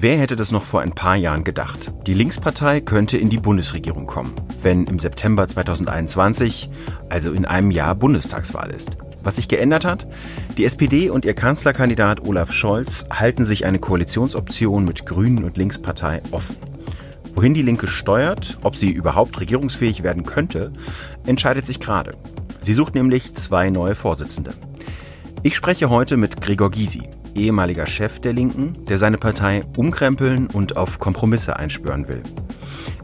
Wer hätte das noch vor ein paar Jahren gedacht? Die Linkspartei könnte in die Bundesregierung kommen, wenn im September 2021, also in einem Jahr, Bundestagswahl ist. Was sich geändert hat? Die SPD und ihr Kanzlerkandidat Olaf Scholz halten sich eine Koalitionsoption mit Grünen und Linkspartei offen. Wohin die Linke steuert, ob sie überhaupt regierungsfähig werden könnte, entscheidet sich gerade. Sie sucht nämlich zwei neue Vorsitzende. Ich spreche heute mit Gregor Gysi, ehemaliger Chef der Linken, der seine Partei umkrempeln und auf Kompromisse einspüren will.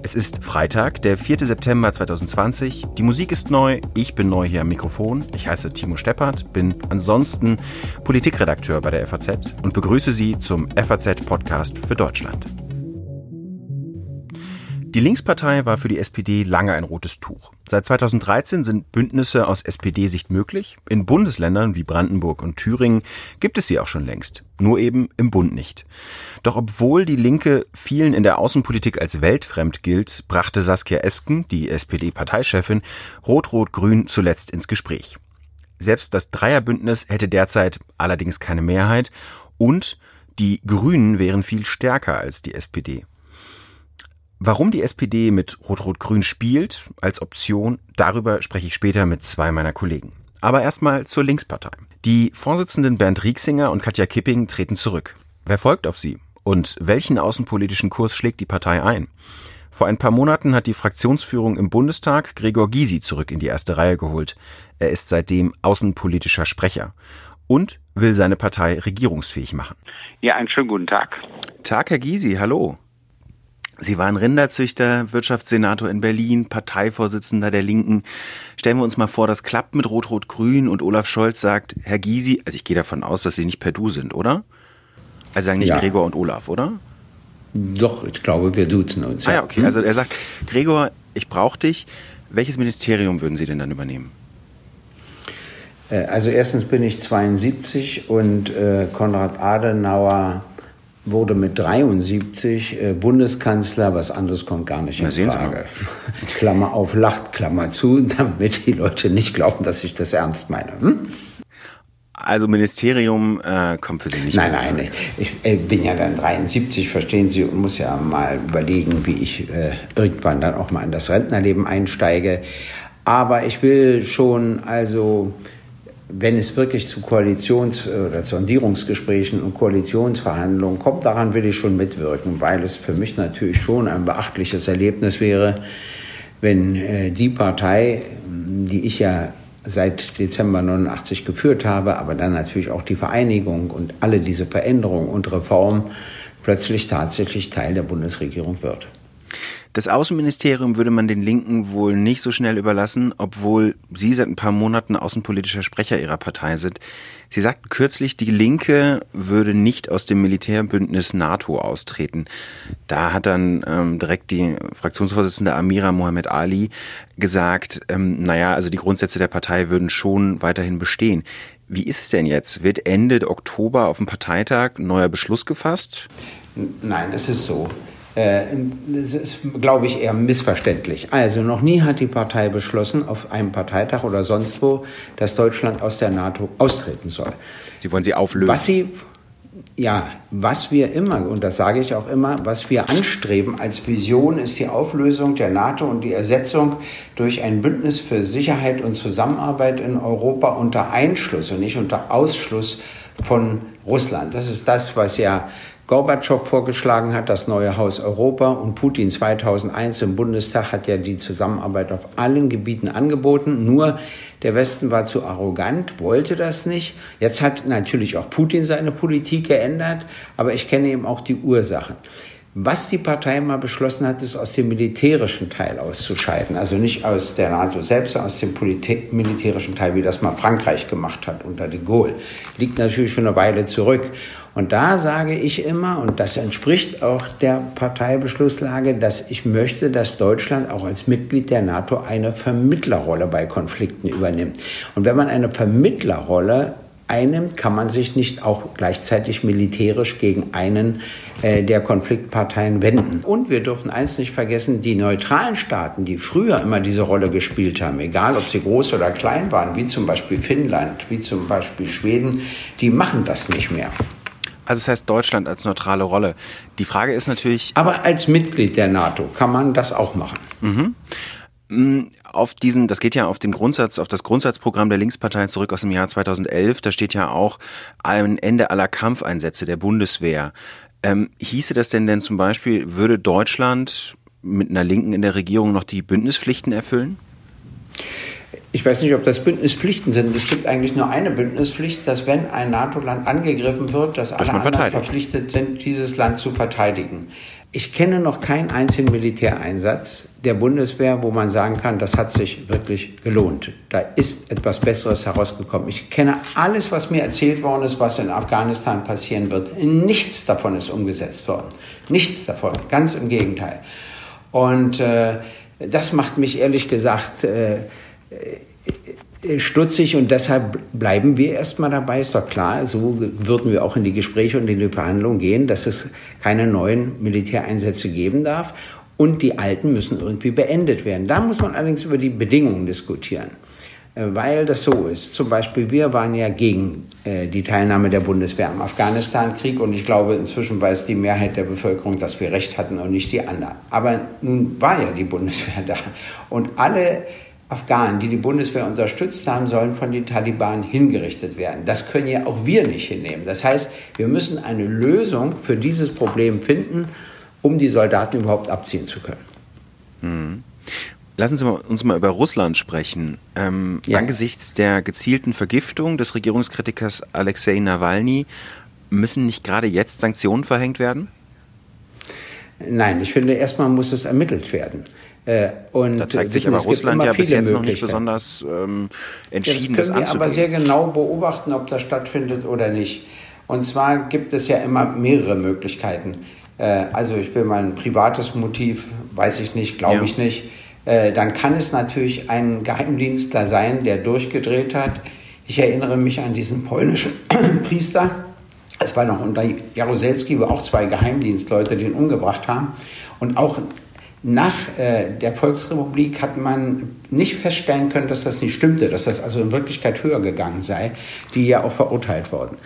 Es ist Freitag, der 4. September 2020. Die Musik ist neu, ich bin neu hier am Mikrofon. Ich heiße Timo Steppert, bin ansonsten Politikredakteur bei der FAZ und begrüße Sie zum FAZ-Podcast für Deutschland. Die Linkspartei war für die SPD lange ein rotes Tuch. Seit 2013 sind Bündnisse aus SPD-Sicht möglich. In Bundesländern wie Brandenburg und Thüringen gibt es sie auch schon längst. Nur eben im Bund nicht. Doch obwohl die Linke vielen in der Außenpolitik als weltfremd gilt, brachte Saskia Esken, die SPD-Parteichefin, Rot-Rot-Grün zuletzt ins Gespräch. Selbst das Dreierbündnis hätte derzeit allerdings keine Mehrheit und die Grünen wären viel stärker als die SPD. Warum die SPD mit Rot-Rot-Grün spielt als Option, darüber spreche ich später mit zwei meiner Kollegen. Aber erstmal zur Linkspartei. Die Vorsitzenden Bernd Rieksinger und Katja Kipping treten zurück. Wer folgt auf sie? Und welchen außenpolitischen Kurs schlägt die Partei ein? Vor ein paar Monaten hat die Fraktionsführung im Bundestag Gregor Gysi zurück in die erste Reihe geholt. Er ist seitdem außenpolitischer Sprecher und will seine Partei regierungsfähig machen. Ja, einen schönen guten Tag. Tag, Herr Gysi, hallo. Sie waren Rinderzüchter, Wirtschaftssenator in Berlin, Parteivorsitzender der Linken. Stellen wir uns mal vor, das klappt mit Rot-Rot-Grün und Olaf Scholz sagt, Herr Gysi, also ich gehe davon aus, dass Sie nicht per Du sind, oder? Also sagen nicht ja. Gregor und Olaf, oder? Doch, ich glaube, wir duzen uns. Ah ja, okay. Hm? Also er sagt, Gregor, ich brauche dich. Welches Ministerium würden Sie denn dann übernehmen? Äh, also erstens bin ich 72 und äh, Konrad Adenauer wurde mit 73 äh, Bundeskanzler, was anderes kommt gar nicht in Frage. Klammer auf, lacht, Klammer zu, damit die Leute nicht glauben, dass ich das ernst meine. Hm? Also Ministerium äh, kommt für Sie nicht Nein, nein, ich, ich äh, bin ja dann 73, verstehen Sie, und muss ja mal überlegen, wie ich äh, irgendwann dann auch mal in das Rentnerleben einsteige. Aber ich will schon also wenn es wirklich zu Koalitions- oder Sondierungsgesprächen und Koalitionsverhandlungen kommt, daran will ich schon mitwirken, weil es für mich natürlich schon ein beachtliches Erlebnis wäre, wenn äh, die Partei, die ich ja seit Dezember 89 geführt habe, aber dann natürlich auch die Vereinigung und alle diese Veränderungen und Reformen plötzlich tatsächlich Teil der Bundesregierung wird. Das Außenministerium würde man den Linken wohl nicht so schnell überlassen, obwohl Sie seit ein paar Monaten außenpolitischer Sprecher Ihrer Partei sind. Sie sagten kürzlich, die Linke würde nicht aus dem Militärbündnis NATO austreten. Da hat dann ähm, direkt die Fraktionsvorsitzende Amira Mohamed Ali gesagt, ähm, naja, also die Grundsätze der Partei würden schon weiterhin bestehen. Wie ist es denn jetzt? Wird Ende Oktober auf dem Parteitag neuer Beschluss gefasst? Nein, es ist so. Äh, das ist, glaube ich, eher missverständlich. Also noch nie hat die Partei beschlossen, auf einem Parteitag oder sonst wo, dass Deutschland aus der NATO austreten soll. Sie wollen sie auflösen? Was sie, ja, was wir immer, und das sage ich auch immer, was wir anstreben als Vision ist die Auflösung der NATO und die Ersetzung durch ein Bündnis für Sicherheit und Zusammenarbeit in Europa unter Einschluss und nicht unter Ausschluss von Russland. Das ist das, was ja Gorbatschow vorgeschlagen hat, das neue Haus Europa und Putin 2001 im Bundestag hat ja die Zusammenarbeit auf allen Gebieten angeboten. Nur der Westen war zu arrogant, wollte das nicht. Jetzt hat natürlich auch Putin seine Politik geändert, aber ich kenne eben auch die Ursachen. Was die Partei mal beschlossen hat, ist aus dem militärischen Teil auszuscheiden. Also nicht aus der NATO selbst, sondern aus dem militärischen Teil, wie das mal Frankreich gemacht hat unter de Gaulle. Liegt natürlich schon eine Weile zurück. Und da sage ich immer, und das entspricht auch der Parteibeschlusslage, dass ich möchte, dass Deutschland auch als Mitglied der NATO eine Vermittlerrolle bei Konflikten übernimmt. Und wenn man eine Vermittlerrolle einnimmt, kann man sich nicht auch gleichzeitig militärisch gegen einen äh, der Konfliktparteien wenden. Und wir dürfen eins nicht vergessen, die neutralen Staaten, die früher immer diese Rolle gespielt haben, egal ob sie groß oder klein waren, wie zum Beispiel Finnland, wie zum Beispiel Schweden, die machen das nicht mehr. Also es heißt Deutschland als neutrale Rolle. Die Frage ist natürlich. Aber als Mitglied der NATO kann man das auch machen. Mhm. Mm, auf diesen, das geht ja auf den Grundsatz, auf das Grundsatzprogramm der Linkspartei zurück aus dem Jahr 2011. Da steht ja auch ein Ende aller Kampfeinsätze der Bundeswehr. Ähm, hieße das denn denn zum Beispiel, würde Deutschland mit einer Linken in der Regierung noch die Bündnispflichten erfüllen? Ich weiß nicht, ob das Bündnispflichten sind. Es gibt eigentlich nur eine Bündnispflicht, dass wenn ein NATO-Land angegriffen wird, dass, dass alle anderen verpflichtet sind, dieses Land zu verteidigen. Ich kenne noch keinen einzigen Militäreinsatz der Bundeswehr, wo man sagen kann, das hat sich wirklich gelohnt. Da ist etwas Besseres herausgekommen. Ich kenne alles, was mir erzählt worden ist, was in Afghanistan passieren wird. Nichts davon ist umgesetzt worden. Nichts davon. Ganz im Gegenteil. Und äh, das macht mich ehrlich gesagt äh, stutzig und deshalb bleiben wir erstmal dabei, ist doch klar. So würden wir auch in die Gespräche und in die Verhandlungen gehen, dass es keine neuen Militäreinsätze geben darf und die alten müssen irgendwie beendet werden. Da muss man allerdings über die Bedingungen diskutieren, äh, weil das so ist. Zum Beispiel, wir waren ja gegen äh, die Teilnahme der Bundeswehr am Afghanistan-Krieg und ich glaube, inzwischen weiß die Mehrheit der Bevölkerung, dass wir recht hatten und nicht die anderen. Aber nun war ja die Bundeswehr da und alle Afghanen, die die Bundeswehr unterstützt haben, sollen von den Taliban hingerichtet werden. Das können ja auch wir nicht hinnehmen. Das heißt, wir müssen eine Lösung für dieses Problem finden, um die Soldaten überhaupt abziehen zu können. Hm. Lassen Sie uns mal über Russland sprechen. Ähm, ja. Angesichts der gezielten Vergiftung des Regierungskritikers Alexei Nawalny müssen nicht gerade jetzt Sanktionen verhängt werden? Nein, ich finde, erstmal muss es ermittelt werden. Äh, und da zeigt sich aber Russland ja bis jetzt noch nicht besonders ähm, entschieden, das, können das wir aber sehr genau beobachten, ob das stattfindet oder nicht. Und zwar gibt es ja immer mehrere Möglichkeiten. Äh, also ich will mal ein privates Motiv, weiß ich nicht, glaube ja. ich nicht. Äh, dann kann es natürlich ein Geheimdienstler sein, der durchgedreht hat. Ich erinnere mich an diesen polnischen Priester. Es war noch unter Jaroselski, wo auch zwei Geheimdienstleute den umgebracht haben. Und auch nach äh, der Volksrepublik hat man nicht feststellen können, dass das nicht stimmte, dass das also in Wirklichkeit höher gegangen sei, die ja auch verurteilt wurden.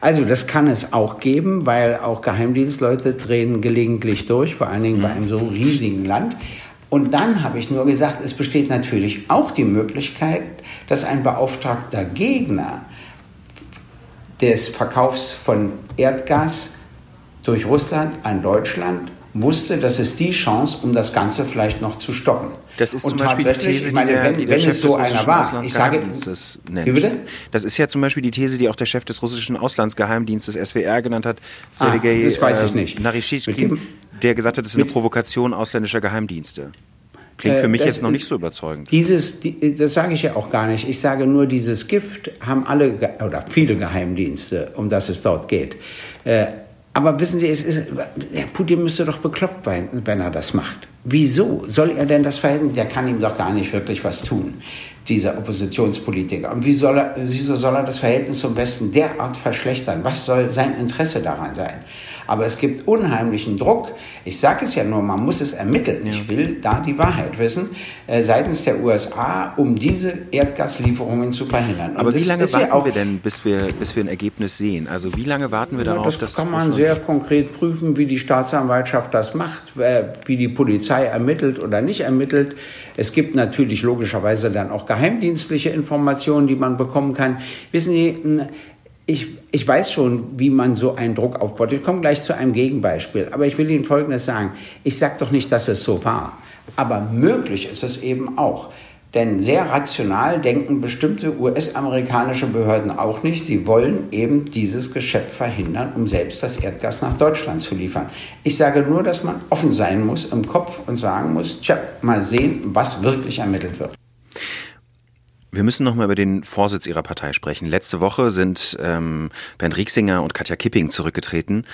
Also das kann es auch geben, weil auch Geheimdienstleute drehen gelegentlich durch, vor allen Dingen bei einem so riesigen Land. Und dann habe ich nur gesagt, es besteht natürlich auch die Möglichkeit, dass ein beauftragter Gegner des Verkaufs von Erdgas durch Russland an Deutschland wusste, das ist die Chance, um das Ganze vielleicht noch zu stoppen. Das ist und zum Beispiel die These, meine, die der, wenn, die der Chef so des russischen war, Auslandsgeheimdienstes nennt. Wie bitte? Das ist ja zum Beispiel die These, die auch der Chef des russischen Auslandsgeheimdienstes SWR genannt hat, Sergei ah, ich ähm, nicht. Narishkin, der gesagt hat, das ist eine Provokation ausländischer Geheimdienste. Klingt für mich das, jetzt noch nicht so überzeugend. Dieses, das sage ich ja auch gar nicht. Ich sage nur, dieses Gift haben alle oder viele Geheimdienste, um das es dort geht. Äh, aber wissen Sie, es ist, Herr Putin müsste doch bekloppt sein, wenn er das macht. Wieso soll er denn das verhindern? Der kann ihm doch gar nicht wirklich was tun, dieser Oppositionspolitiker. Und wie soll er, wieso soll er das Verhältnis zum Westen derart verschlechtern? Was soll sein Interesse daran sein? Aber es gibt unheimlichen Druck. Ich sage es ja nur, man muss es ermitteln. Ja. Ich will da die Wahrheit wissen, äh, seitens der USA, um diese Erdgaslieferungen zu verhindern. Aber wie lange warten ja wir denn, bis wir, bis wir ein Ergebnis sehen? Also wie lange warten wir darauf, ja, das dass... Das kann man sehr konkret prüfen, wie die Staatsanwaltschaft das macht, äh, wie die Polizei ermittelt oder nicht ermittelt. Es gibt natürlich logischerweise dann auch geheimdienstliche Informationen, die man bekommen kann. Wissen Sie, ich, ich weiß schon, wie man so einen Druck aufbaut. Ich komme gleich zu einem Gegenbeispiel. Aber ich will Ihnen Folgendes sagen. Ich sage doch nicht, dass es so war. Aber möglich ist es eben auch. Denn sehr rational denken bestimmte US-amerikanische Behörden auch nicht. Sie wollen eben dieses Geschäft verhindern, um selbst das Erdgas nach Deutschland zu liefern. Ich sage nur, dass man offen sein muss im Kopf und sagen muss, tja, mal sehen, was wirklich ermittelt wird. Wir müssen noch mal über den Vorsitz Ihrer Partei sprechen. Letzte Woche sind ähm, Bernd Rieksinger und Katja Kipping zurückgetreten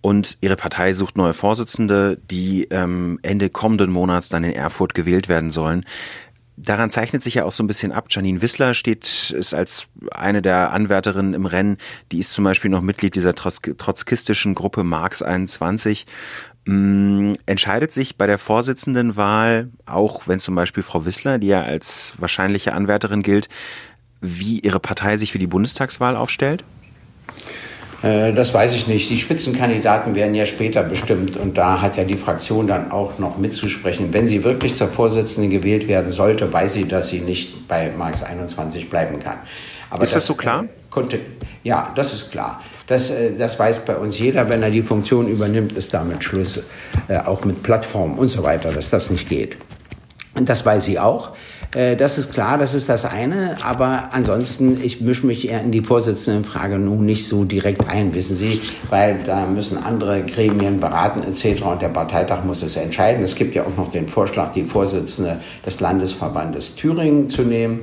und Ihre Partei sucht neue Vorsitzende, die ähm, Ende kommenden Monats dann in Erfurt gewählt werden sollen. Daran zeichnet sich ja auch so ein bisschen ab. Janine Wissler steht, ist als eine der Anwärterinnen im Rennen. Die ist zum Beispiel noch Mitglied dieser trotzkistischen Gruppe Marx 21. Hm, entscheidet sich bei der Vorsitzendenwahl, auch wenn zum Beispiel Frau Wissler, die ja als wahrscheinliche Anwärterin gilt, wie ihre Partei sich für die Bundestagswahl aufstellt? Äh, das weiß ich nicht. Die Spitzenkandidaten werden ja später bestimmt und da hat ja die Fraktion dann auch noch mitzusprechen. Wenn sie wirklich zur Vorsitzenden gewählt werden sollte, weiß sie, dass sie nicht bei Marx 21 bleiben kann. Aber ist das, das so klar? Äh, konnte, ja, das ist klar. Das, äh, das weiß bei uns jeder. Wenn er die Funktion übernimmt, ist damit Schluss. Auch mit Plattformen und so weiter, dass das nicht geht. Und das weiß sie auch. Äh, das ist klar, das ist das eine. Aber ansonsten, ich mische mich eher in die Vorsitzendenfrage nun nicht so direkt ein, wissen Sie, weil da müssen andere Gremien beraten etc. Und der Parteitag muss es entscheiden. Es gibt ja auch noch den Vorschlag, die Vorsitzende des Landesverbandes Thüringen zu nehmen.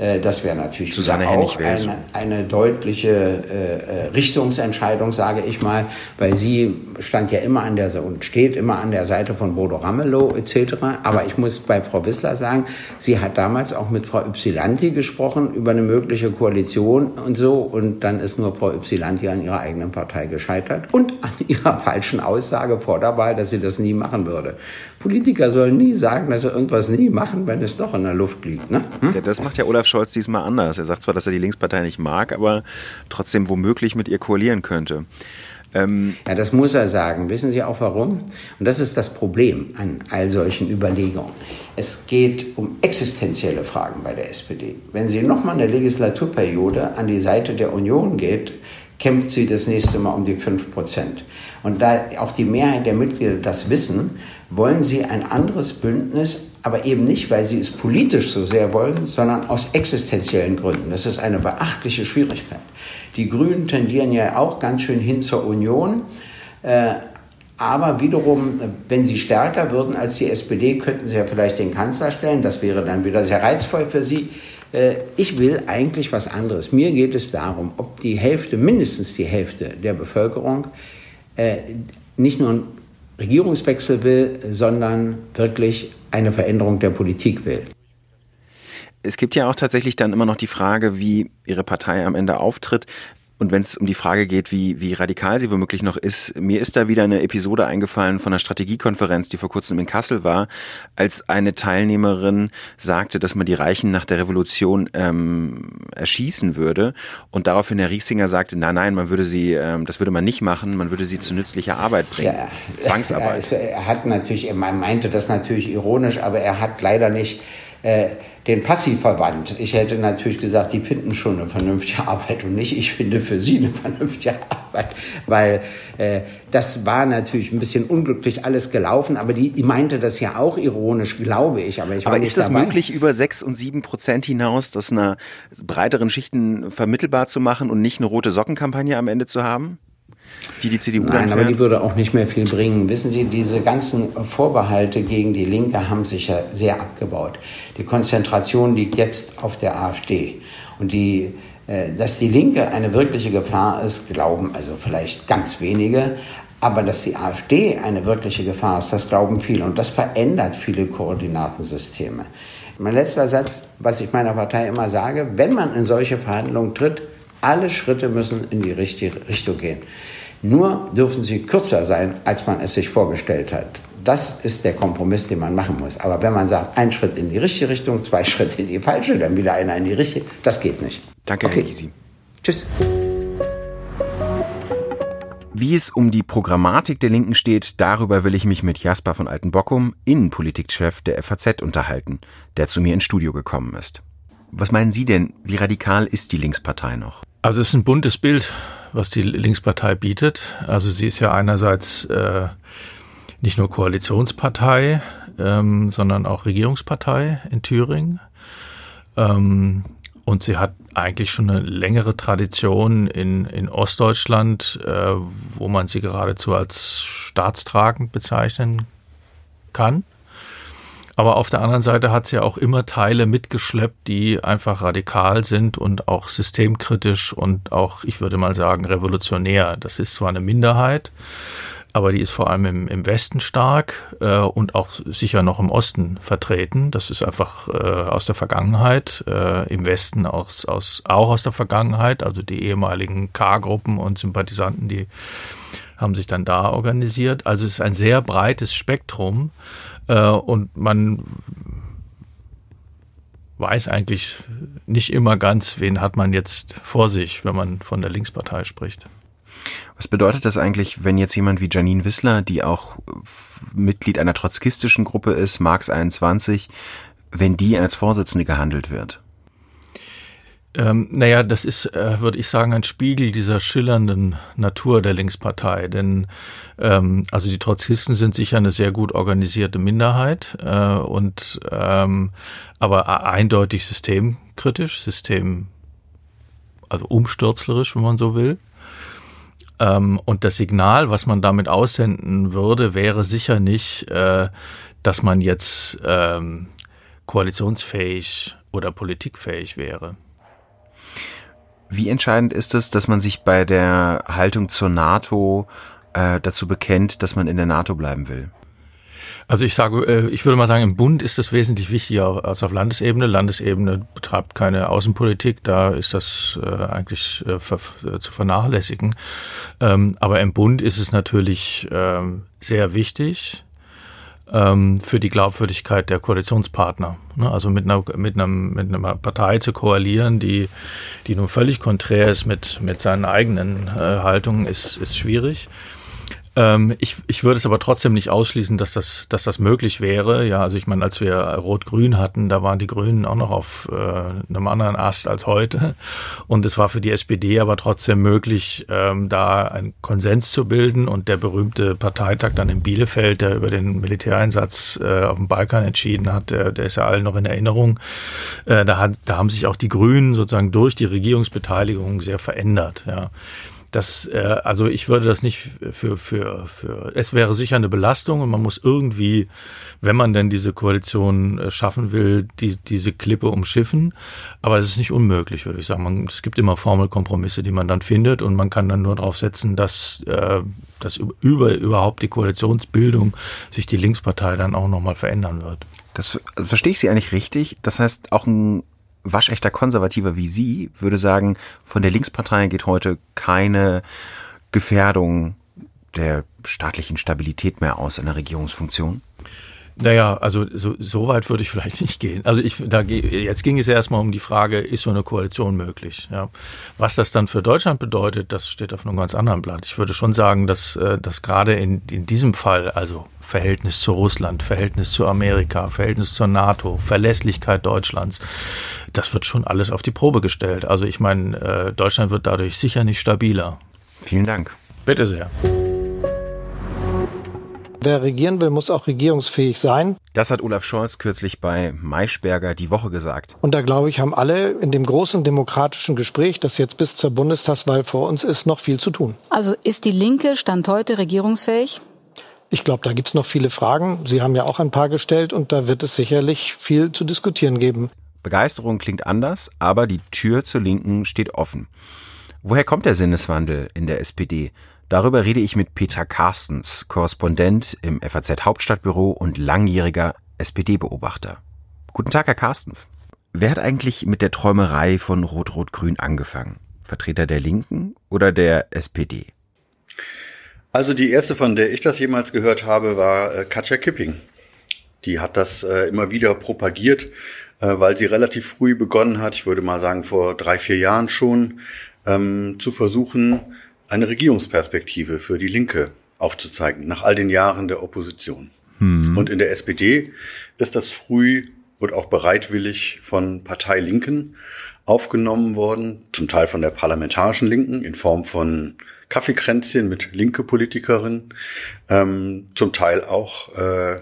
Äh, das wäre natürlich Susanne auch eine, eine, deutliche äh, äh, Richtungsentscheidung, sage ich mal, weil sie stand ja immer an der und steht immer an der Seite von Bodo Ramelow etc. Aber ich muss bei Frau Wissler sagen, sie hat damals auch mit Frau Ypsilanti gesprochen über eine mögliche Koalition und so und dann ist nur Frau Ypsilanti an ihrer eigenen Partei gescheitert und an ihrer falschen Aussage vor der Wahl, dass sie das nie machen würde. Politiker sollen nie sagen, dass sie irgendwas nie machen, wenn es doch in der Luft liegt. Ne? Hm? Ja, das macht ja Olaf Scholz diesmal anders. Er sagt zwar, dass er die Linkspartei nicht mag, aber trotzdem womöglich mit ihr koalieren könnte. Ähm ja, das muss er sagen. Wissen Sie auch warum? Und das ist das Problem an all solchen Überlegungen. Es geht um existenzielle Fragen bei der SPD. Wenn sie nochmal eine Legislaturperiode an die Seite der Union geht, kämpft sie das nächste Mal um die 5 Prozent. Und da auch die Mehrheit der Mitglieder das wissen, wollen sie ein anderes Bündnis aber eben nicht, weil sie es politisch so sehr wollen, sondern aus existenziellen Gründen. Das ist eine beachtliche Schwierigkeit. Die Grünen tendieren ja auch ganz schön hin zur Union. Äh, aber wiederum, wenn sie stärker würden als die SPD, könnten sie ja vielleicht den Kanzler stellen. Das wäre dann wieder sehr reizvoll für sie. Äh, ich will eigentlich was anderes. Mir geht es darum, ob die Hälfte, mindestens die Hälfte der Bevölkerung äh, nicht nur einen Regierungswechsel will, sondern wirklich eine Veränderung der Politik will. Es gibt ja auch tatsächlich dann immer noch die Frage, wie Ihre Partei am Ende auftritt. Und wenn es um die Frage geht, wie, wie radikal sie womöglich noch ist, mir ist da wieder eine Episode eingefallen von einer Strategiekonferenz, die vor kurzem in Kassel war, als eine Teilnehmerin sagte, dass man die Reichen nach der Revolution ähm, erschießen würde. Und daraufhin Herr Riesinger sagte, nein, nein, man würde sie, ähm, das würde man nicht machen, man würde sie zu nützlicher Arbeit bringen. Ja, Zwangsarbeit. Er hat natürlich, er meinte das natürlich ironisch, aber er hat leider nicht äh, den Passivverband. Ich hätte natürlich gesagt, die finden schon eine vernünftige Arbeit und nicht, ich finde für sie eine vernünftige Arbeit, weil äh, das war natürlich ein bisschen unglücklich alles gelaufen, aber die, die meinte das ja auch ironisch, glaube ich. Aber, ich aber ist das möglich, über sechs und sieben Prozent hinaus, das einer breiteren Schichten vermittelbar zu machen und nicht eine rote Sockenkampagne am Ende zu haben? Die die CDU Nein, dann aber die würde auch nicht mehr viel bringen. Wissen Sie, diese ganzen Vorbehalte gegen die Linke haben sich ja sehr abgebaut. Die Konzentration liegt jetzt auf der AfD. Und die, äh, dass die Linke eine wirkliche Gefahr ist, glauben also vielleicht ganz wenige. Aber dass die AfD eine wirkliche Gefahr ist, das glauben viele. Und das verändert viele Koordinatensysteme. Mein letzter Satz, was ich meiner Partei immer sage, wenn man in solche Verhandlungen tritt, alle Schritte müssen in die richtige Richtung gehen. Nur dürfen sie kürzer sein, als man es sich vorgestellt hat. Das ist der Kompromiss, den man machen muss. Aber wenn man sagt, ein Schritt in die richtige Richtung, zwei Schritte in die falsche, dann wieder einer in die richtige, das geht nicht. Danke, okay. Herr Gysi. Tschüss. Wie es um die Programmatik der Linken steht, darüber will ich mich mit Jasper von Altenbockum, Innenpolitikchef der FAZ, unterhalten, der zu mir ins Studio gekommen ist. Was meinen Sie denn, wie radikal ist die Linkspartei noch? Also es ist ein buntes Bild, was die Linkspartei bietet. Also sie ist ja einerseits äh, nicht nur Koalitionspartei, ähm, sondern auch Regierungspartei in Thüringen. Ähm, und sie hat eigentlich schon eine längere Tradition in, in Ostdeutschland, äh, wo man sie geradezu als staatstragend bezeichnen kann. Aber auf der anderen Seite hat sie ja auch immer Teile mitgeschleppt, die einfach radikal sind und auch systemkritisch und auch, ich würde mal sagen, revolutionär. Das ist zwar eine Minderheit, aber die ist vor allem im, im Westen stark äh, und auch sicher noch im Osten vertreten. Das ist einfach äh, aus der Vergangenheit, äh, im Westen aus, aus, auch aus der Vergangenheit. Also die ehemaligen K-Gruppen und Sympathisanten, die haben sich dann da organisiert. Also es ist ein sehr breites Spektrum äh, und man weiß eigentlich nicht immer ganz, wen hat man jetzt vor sich, wenn man von der Linkspartei spricht. Was bedeutet das eigentlich, wenn jetzt jemand wie Janine Wissler, die auch Mitglied einer trotzkistischen Gruppe ist, Marx 21, wenn die als Vorsitzende gehandelt wird? Ähm, naja, das ist, äh, würde ich sagen, ein Spiegel dieser schillernden Natur der Linkspartei. Denn ähm, also die Trotzkisten sind sicher eine sehr gut organisierte Minderheit äh, und ähm, aber eindeutig systemkritisch, system also umstürzlerisch, wenn man so will. Ähm, und das Signal, was man damit aussenden würde, wäre sicher nicht, äh, dass man jetzt ähm, koalitionsfähig oder politikfähig wäre. Wie entscheidend ist es, dass man sich bei der Haltung zur NATO äh, dazu bekennt, dass man in der NATO bleiben will? Also ich sage, äh, ich würde mal sagen, im Bund ist das wesentlich wichtiger als auf Landesebene. Landesebene betreibt keine Außenpolitik, da ist das äh, eigentlich äh, zu vernachlässigen. Ähm, aber im Bund ist es natürlich ähm, sehr wichtig, für die Glaubwürdigkeit der Koalitionspartner. Ne? Also mit einer, mit, einem, mit einer Partei zu koalieren, die, die nun völlig konträr ist mit, mit seinen eigenen äh, Haltungen, ist, ist schwierig. Ähm, ich, ich würde es aber trotzdem nicht ausschließen, dass das, dass das möglich wäre. Ja, also ich meine, als wir Rot-Grün hatten, da waren die Grünen auch noch auf äh, einem anderen Ast als heute. Und es war für die SPD aber trotzdem möglich, ähm, da einen Konsens zu bilden. Und der berühmte Parteitag dann in Bielefeld, der über den Militäreinsatz äh, auf dem Balkan entschieden hat, der, der ist ja allen noch in Erinnerung. Äh, da, hat, da haben sich auch die Grünen sozusagen durch die Regierungsbeteiligung sehr verändert. Ja. Das, äh, also ich würde das nicht für, für, für, es wäre sicher eine Belastung und man muss irgendwie, wenn man denn diese Koalition äh, schaffen will, die, diese Klippe umschiffen. Aber es ist nicht unmöglich, würde ich sagen. Man, es gibt immer Formelkompromisse, die man dann findet und man kann dann nur darauf setzen, dass, äh, dass über überhaupt die Koalitionsbildung sich die Linkspartei dann auch nochmal verändern wird. Das also verstehe ich Sie eigentlich richtig. Das heißt, auch ein waschechter Konservativer wie Sie würde sagen, von der Linkspartei geht heute keine Gefährdung der staatlichen Stabilität mehr aus in der Regierungsfunktion? Naja, also so, so weit würde ich vielleicht nicht gehen. Also ich, da jetzt ging es ja erstmal um die Frage, ist so eine Koalition möglich? Ja. Was das dann für Deutschland bedeutet, das steht auf einem ganz anderen Blatt. Ich würde schon sagen, dass, äh, dass gerade in, in diesem Fall, also Verhältnis zu Russland, Verhältnis zu Amerika, Verhältnis zur NATO, Verlässlichkeit Deutschlands. Das wird schon alles auf die Probe gestellt. Also ich meine, äh, Deutschland wird dadurch sicher nicht stabiler. Vielen Dank. Bitte sehr. Wer regieren will, muss auch regierungsfähig sein. Das hat Olaf Scholz kürzlich bei Maischberger die Woche gesagt. Und da glaube ich, haben alle in dem großen demokratischen Gespräch, das jetzt bis zur Bundestagswahl vor uns ist, noch viel zu tun. Also ist die Linke Stand heute regierungsfähig? Ich glaube, da gibt es noch viele Fragen. Sie haben ja auch ein paar gestellt und da wird es sicherlich viel zu diskutieren geben. Begeisterung klingt anders, aber die Tür zur Linken steht offen. Woher kommt der Sinneswandel in der SPD? Darüber rede ich mit Peter Carstens, Korrespondent im FAZ Hauptstadtbüro und langjähriger SPD-Beobachter. Guten Tag, Herr Carstens. Wer hat eigentlich mit der Träumerei von Rot-Rot-Grün angefangen? Vertreter der Linken oder der SPD? Also die erste, von der ich das jemals gehört habe, war äh, Katja Kipping. Die hat das äh, immer wieder propagiert, äh, weil sie relativ früh begonnen hat, ich würde mal sagen vor drei, vier Jahren schon, ähm, zu versuchen, eine Regierungsperspektive für die Linke aufzuzeigen, nach all den Jahren der Opposition. Hm. Und in der SPD ist das früh und auch bereitwillig von Partei Linken aufgenommen worden, zum Teil von der parlamentarischen Linken in Form von Kaffeekränzchen mit linke Politikerin, ähm, zum Teil auch äh,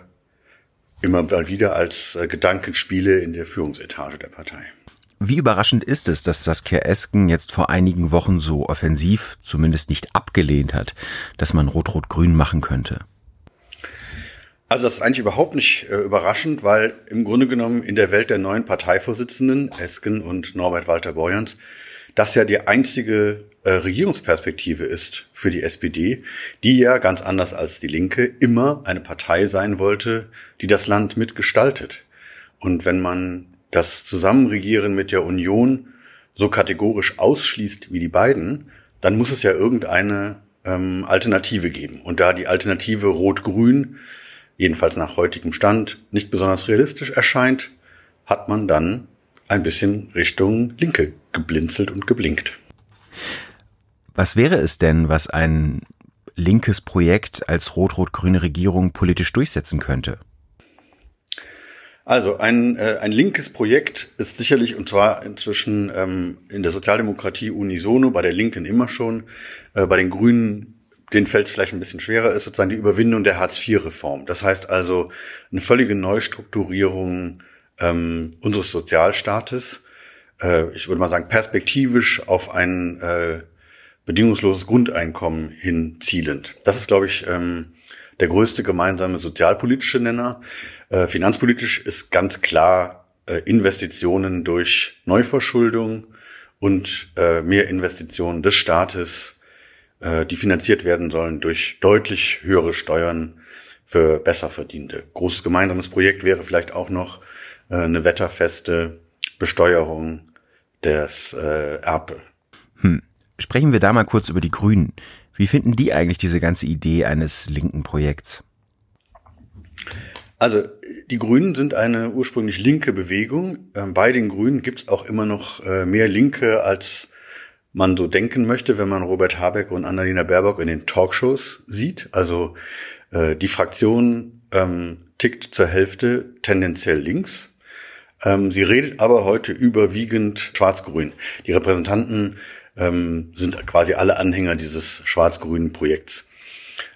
immer mal wieder als äh, Gedankenspiele in der Führungsetage der Partei. Wie überraschend ist es, dass Saskia Esken jetzt vor einigen Wochen so offensiv zumindest nicht abgelehnt hat, dass man Rot-Rot-Grün machen könnte? Also das ist eigentlich überhaupt nicht äh, überraschend, weil im Grunde genommen in der Welt der neuen Parteivorsitzenden, Esken und Norbert Walter Borjans, das ja die einzige äh, Regierungsperspektive ist für die SPD, die ja ganz anders als die Linke immer eine Partei sein wollte, die das Land mitgestaltet. Und wenn man das Zusammenregieren mit der Union so kategorisch ausschließt wie die beiden, dann muss es ja irgendeine ähm, Alternative geben. Und da die Alternative Rot-Grün, jedenfalls nach heutigem Stand, nicht besonders realistisch erscheint, hat man dann ein bisschen Richtung Linke geblinzelt und geblinkt. Was wäre es denn, was ein linkes Projekt als rot-rot-grüne Regierung politisch durchsetzen könnte? Also ein, äh, ein linkes Projekt ist sicherlich, und zwar inzwischen ähm, in der Sozialdemokratie unisono, bei der Linken immer schon, äh, bei den Grünen, denen fällt es vielleicht ein bisschen schwerer, ist sozusagen die Überwindung der Hartz-IV-Reform. Das heißt also eine völlige Neustrukturierung ähm, unseres Sozialstaates. Äh, ich würde mal sagen, perspektivisch auf ein äh, bedingungsloses Grundeinkommen hin zielend. Das ist, glaube ich, ähm, der größte gemeinsame sozialpolitische Nenner. Äh, finanzpolitisch ist ganz klar äh, Investitionen durch Neuverschuldung und äh, mehr Investitionen des Staates, äh, die finanziert werden sollen durch deutlich höhere Steuern für Besserverdiente. Großes gemeinsames Projekt wäre vielleicht auch noch äh, eine wetterfeste Besteuerung des äh, Erbe. Hm. Sprechen wir da mal kurz über die Grünen. Wie finden die eigentlich diese ganze Idee eines linken Projekts? Also die Grünen sind eine ursprünglich linke Bewegung. Ähm, bei den Grünen gibt es auch immer noch äh, mehr Linke, als man so denken möchte, wenn man Robert Habeck und Annalena Baerbock in den Talkshows sieht. Also äh, die Fraktion ähm, tickt zur Hälfte tendenziell links. Ähm, sie redet aber heute überwiegend schwarz-grün. Die Repräsentanten ähm, sind quasi alle Anhänger dieses schwarz-grünen Projekts.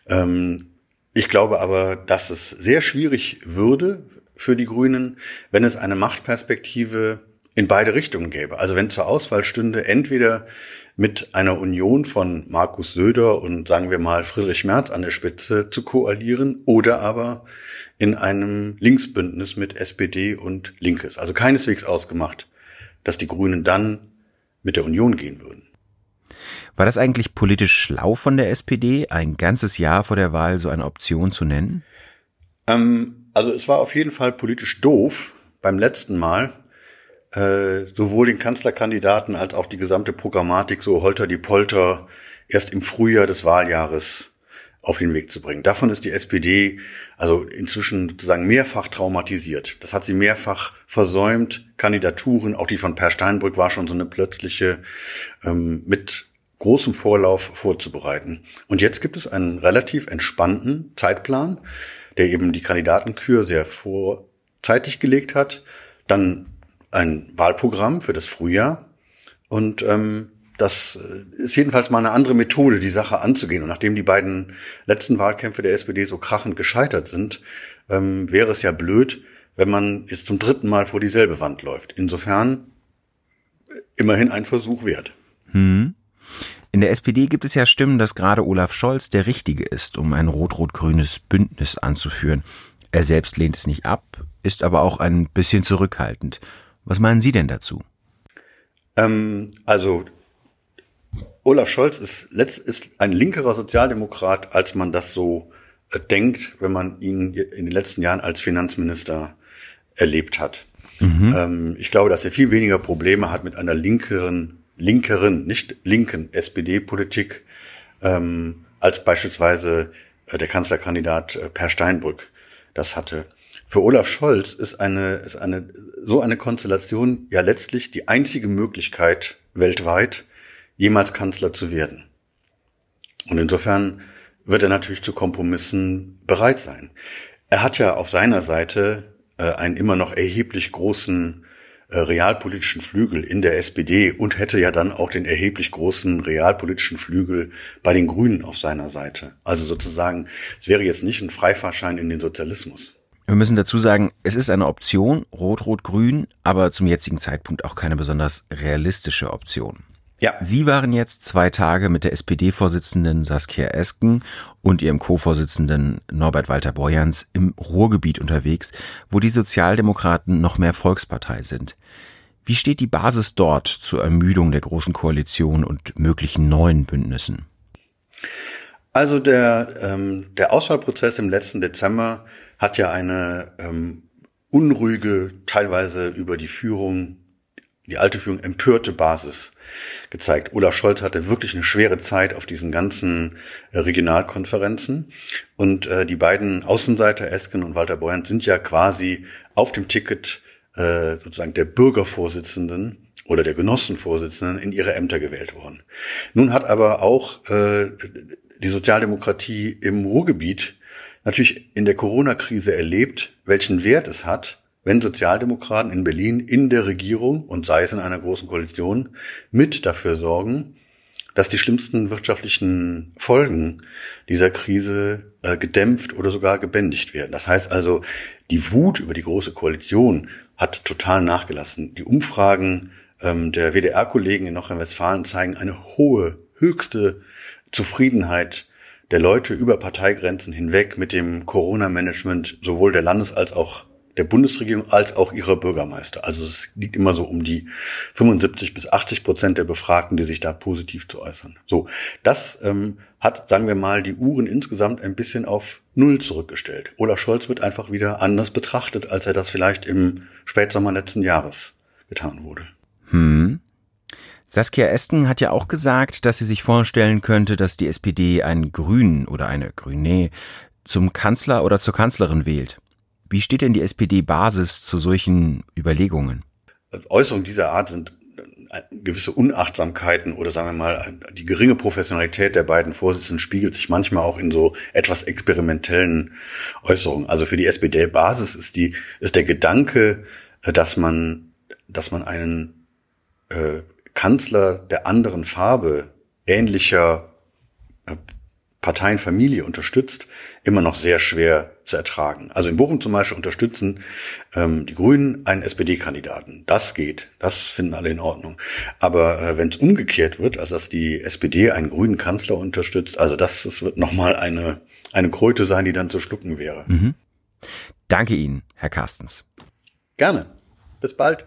Ähm, ich glaube aber, dass es sehr schwierig würde für die Grünen, wenn es eine Machtperspektive in beide Richtungen gäbe. Also wenn zur Auswahl stünde, entweder mit einer Union von Markus Söder und sagen wir mal Friedrich Merz an der Spitze zu koalieren oder aber in einem Linksbündnis mit SPD und Linkes. Also keineswegs ausgemacht, dass die Grünen dann mit der Union gehen würden. War das eigentlich politisch schlau von der SPD, ein ganzes Jahr vor der Wahl so eine Option zu nennen? Ähm, also es war auf jeden Fall politisch doof beim letzten Mal, äh, sowohl den Kanzlerkandidaten als auch die gesamte Programmatik so holter die Polter erst im Frühjahr des Wahljahres auf den Weg zu bringen. Davon ist die SPD also inzwischen sozusagen mehrfach traumatisiert. Das hat sie mehrfach versäumt. Kandidaturen, auch die von Per Steinbrück war schon so eine plötzliche ähm, mit großem Vorlauf vorzubereiten. Und jetzt gibt es einen relativ entspannten Zeitplan, der eben die Kandidatenkür sehr vorzeitig gelegt hat. Dann ein Wahlprogramm für das Frühjahr. Und ähm, das äh, ist jedenfalls mal eine andere Methode, die Sache anzugehen. Und nachdem die beiden letzten Wahlkämpfe der SPD so krachend gescheitert sind, ähm, wäre es ja blöd, wenn man jetzt zum dritten Mal vor dieselbe Wand läuft. Insofern äh, immerhin ein Versuch wert. Hm. In der SPD gibt es ja Stimmen, dass gerade Olaf Scholz der Richtige ist, um ein rot-rot-grünes Bündnis anzuführen. Er selbst lehnt es nicht ab, ist aber auch ein bisschen zurückhaltend. Was meinen Sie denn dazu? Ähm, also Olaf Scholz ist, letzt, ist ein linkerer Sozialdemokrat, als man das so äh, denkt, wenn man ihn in den letzten Jahren als Finanzminister erlebt hat. Mhm. Ähm, ich glaube, dass er viel weniger Probleme hat mit einer linkeren linkeren, nicht linken SPD-Politik ähm, als beispielsweise äh, der Kanzlerkandidat äh, Per Steinbrück das hatte. Für Olaf Scholz ist eine, ist eine, so eine Konstellation ja letztlich die einzige Möglichkeit weltweit, jemals Kanzler zu werden. Und insofern wird er natürlich zu Kompromissen bereit sein. Er hat ja auf seiner Seite äh, einen immer noch erheblich großen äh, realpolitischen Flügel in der SPD und hätte ja dann auch den erheblich großen realpolitischen Flügel bei den Grünen auf seiner Seite. Also sozusagen, es wäre jetzt nicht ein Freifahrschein in den Sozialismus. Wir müssen dazu sagen, es ist eine Option, Rot-Rot-Grün, aber zum jetzigen Zeitpunkt auch keine besonders realistische Option. Ja. Sie waren jetzt zwei Tage mit der SPD-Vorsitzenden Saskia Esken und ihrem Co-Vorsitzenden Norbert Walter Borjans im Ruhrgebiet unterwegs, wo die Sozialdemokraten noch mehr Volkspartei sind. Wie steht die Basis dort zur Ermüdung der Großen Koalition und möglichen neuen Bündnissen? Also der, ähm, der Auswahlprozess im letzten Dezember hat ja eine ähm, unruhige, teilweise über die Führung, die alte Führung empörte Basis gezeigt. Olaf Scholz hatte wirklich eine schwere Zeit auf diesen ganzen äh, Regionalkonferenzen. Und äh, die beiden Außenseiter, Esken und Walter Beuern, sind ja quasi auf dem Ticket äh, sozusagen der Bürgervorsitzenden oder der Genossenvorsitzenden in ihre Ämter gewählt worden. Nun hat aber auch äh, die Sozialdemokratie im Ruhrgebiet natürlich in der Corona-Krise erlebt, welchen Wert es hat, wenn Sozialdemokraten in Berlin in der Regierung und sei es in einer großen Koalition mit dafür sorgen, dass die schlimmsten wirtschaftlichen Folgen dieser Krise äh, gedämpft oder sogar gebändigt werden. Das heißt also, die Wut über die große Koalition hat total nachgelassen. Die Umfragen ähm, der WDR-Kollegen in Nordrhein-Westfalen zeigen eine hohe, höchste Zufriedenheit der Leute über Parteigrenzen hinweg mit dem Corona-Management sowohl der Landes- als auch der Bundesregierung als auch ihrer Bürgermeister. Also es liegt immer so um die 75 bis 80 Prozent der Befragten, die sich da positiv zu äußern. So, das ähm, hat, sagen wir mal, die Uhren insgesamt ein bisschen auf Null zurückgestellt. Olaf Scholz wird einfach wieder anders betrachtet, als er das vielleicht im Spätsommer letzten Jahres getan wurde. Hm. Saskia Esken hat ja auch gesagt, dass sie sich vorstellen könnte, dass die SPD einen Grünen oder eine Grüne zum Kanzler oder zur Kanzlerin wählt. Wie steht denn die SPD-Basis zu solchen Überlegungen? Äußerungen dieser Art sind äh, gewisse Unachtsamkeiten oder sagen wir mal, die geringe Professionalität der beiden Vorsitzenden spiegelt sich manchmal auch in so etwas experimentellen Äußerungen. Also für die SPD-Basis ist die, ist der Gedanke, äh, dass man, dass man einen äh, Kanzler der anderen Farbe ähnlicher äh, Parteienfamilie unterstützt, immer noch sehr schwer zu ertragen. Also in Bochum zum Beispiel unterstützen ähm, die Grünen einen SPD-Kandidaten. Das geht, das finden alle in Ordnung. Aber äh, wenn es umgekehrt wird, also dass die SPD einen grünen Kanzler unterstützt, also das, das wird nochmal eine, eine Kröte sein, die dann zu schlucken wäre. Mhm. Danke Ihnen, Herr Carstens. Gerne. Bis bald.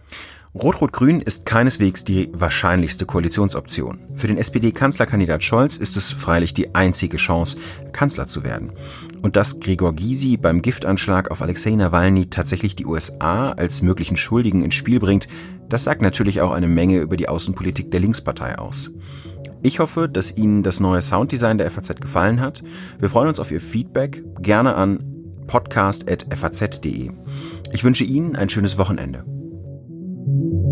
Rot-Rot-Grün ist keineswegs die wahrscheinlichste Koalitionsoption. Für den SPD-Kanzlerkandidat Scholz ist es freilich die einzige Chance, Kanzler zu werden. Und dass Gregor Gysi beim Giftanschlag auf Alexei Nawalny tatsächlich die USA als möglichen Schuldigen ins Spiel bringt, das sagt natürlich auch eine Menge über die Außenpolitik der Linkspartei aus. Ich hoffe, dass Ihnen das neue Sounddesign der FAZ gefallen hat. Wir freuen uns auf Ihr Feedback, gerne an podcast.faz.de. Ich wünsche Ihnen ein schönes Wochenende. Mm-hmm.